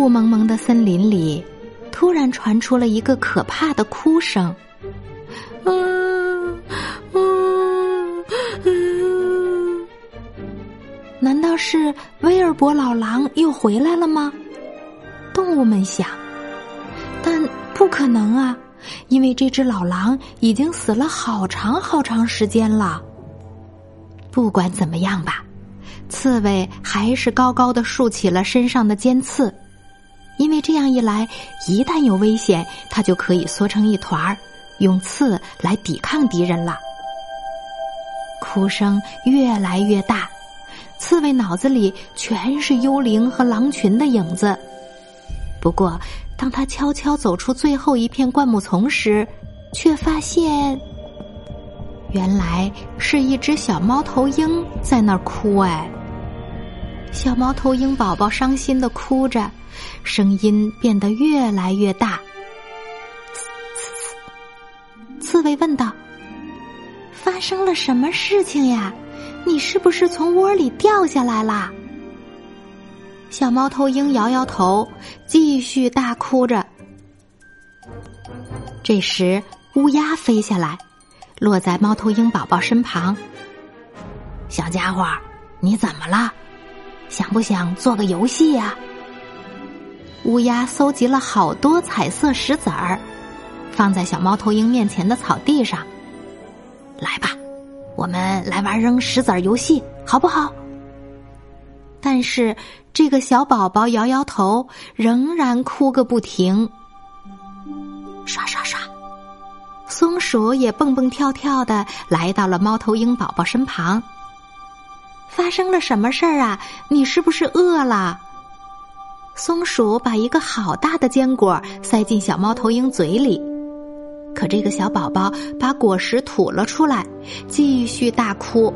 雾蒙蒙的森林里，突然传出了一个可怕的哭声。嗯嗯嗯，难道是威尔伯老狼又回来了吗？动物们想，但不可能啊，因为这只老狼已经死了好长好长时间了。不管怎么样吧，刺猬还是高高的竖起了身上的尖刺，因为这样一来，一旦有危险，它就可以缩成一团儿。用刺来抵抗敌人了。哭声越来越大，刺猬脑子里全是幽灵和狼群的影子。不过，当他悄悄走出最后一片灌木丛时，却发现，原来是一只小猫头鹰在那儿哭。哎，小猫头鹰宝宝伤心的哭着，声音变得越来越大。刺猬问道：“发生了什么事情呀？你是不是从窝里掉下来啦？”小猫头鹰摇摇头，继续大哭着。这时，乌鸦飞下来，落在猫头鹰宝宝身旁。“小家伙，你怎么了？想不想做个游戏呀？”乌鸦搜集了好多彩色石子儿。放在小猫头鹰面前的草地上，来吧，我们来玩扔石子儿游戏，好不好？但是这个小宝宝摇摇头，仍然哭个不停。刷刷刷，松鼠也蹦蹦跳跳的来到了猫头鹰宝宝身旁。发生了什么事儿啊？你是不是饿了？松鼠把一个好大的坚果塞进小猫头鹰嘴里。可这个小宝宝把果实吐了出来，继续大哭。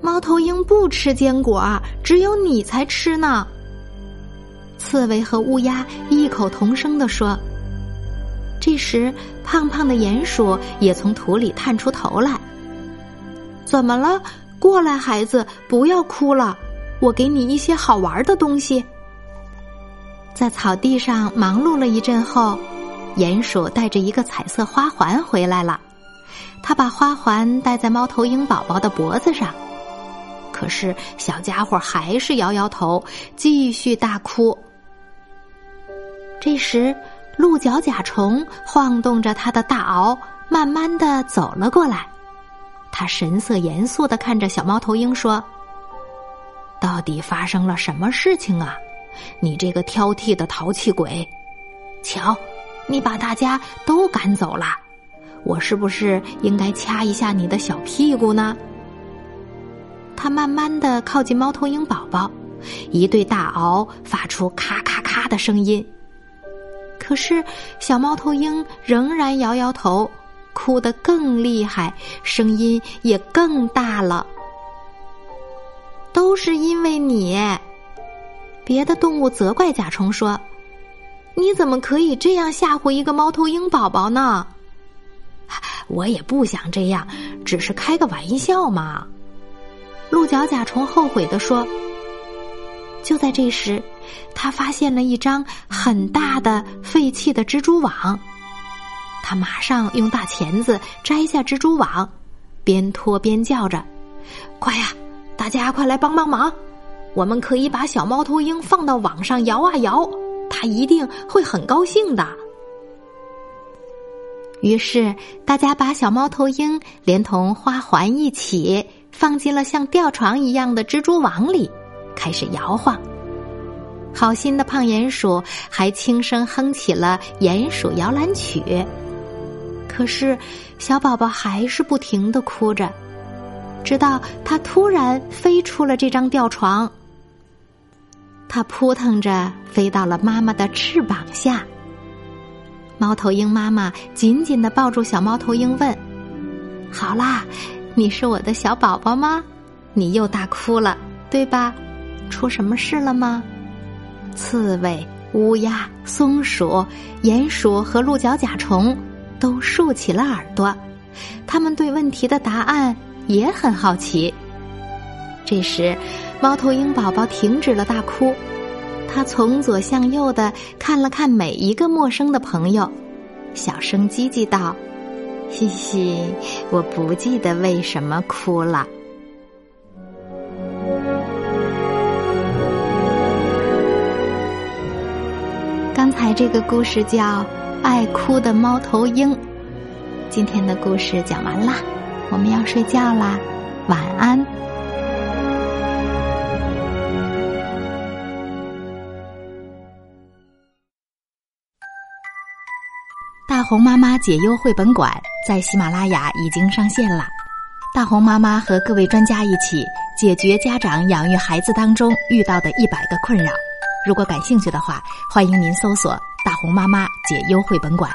猫头鹰不吃坚果，只有你才吃呢。刺猬和乌鸦异口同声地说。这时，胖胖的鼹鼠也从土里探出头来。怎么了？过来，孩子，不要哭了，我给你一些好玩的东西。在草地上忙碌了一阵后。鼹鼠带着一个彩色花环回来了，他把花环戴在猫头鹰宝宝的脖子上，可是小家伙还是摇摇头，继续大哭。这时，鹿角甲虫晃动着它的大螯，慢慢的走了过来，他神色严肃的看着小猫头鹰说：“到底发生了什么事情啊？你这个挑剔的淘气鬼，瞧。”你把大家都赶走了，我是不是应该掐一下你的小屁股呢？他慢慢的靠近猫头鹰宝宝，一对大螯发出咔咔咔的声音。可是小猫头鹰仍然摇摇头，哭得更厉害，声音也更大了。都是因为你，别的动物责怪甲虫说。你怎么可以这样吓唬一个猫头鹰宝宝呢？我也不想这样，只是开个玩笑嘛。鹿角甲虫后悔的说。就在这时，他发现了一张很大的废弃的蜘蛛网，他马上用大钳子摘下蜘蛛网，边拖边叫着：“快呀，大家快来帮帮忙！我们可以把小猫头鹰放到网上摇啊摇。”他一定会很高兴的。于是，大家把小猫头鹰连同花环一起放进了像吊床一样的蜘蛛网里，开始摇晃。好心的胖鼹鼠还轻声哼起了《鼹鼠摇篮曲》。可是，小宝宝还是不停的哭着，直到他突然飞出了这张吊床，它扑腾着飞到了妈妈的翅膀下。猫头鹰妈妈紧紧的抱住小猫头鹰，问：“好啦，你是我的小宝宝吗？你又大哭了，对吧？出什么事了吗？”刺猬、乌鸦、松鼠、鼹鼠和鹿角甲虫都竖起了耳朵，他们对问题的答案也很好奇。这时，猫头鹰宝宝停止了大哭，他从左向右的看了看每一个陌生的朋友，小声叽叽道：“嘻嘻，我不记得为什么哭了。”刚才这个故事叫《爱哭的猫头鹰》。今天的故事讲完啦，我们要睡觉啦，晚安。大红妈妈解忧绘本馆在喜马拉雅已经上线了。大红妈妈和各位专家一起解决家长养育孩子当中遇到的一百个困扰。如果感兴趣的话，欢迎您搜索“大红妈妈解忧绘本馆”。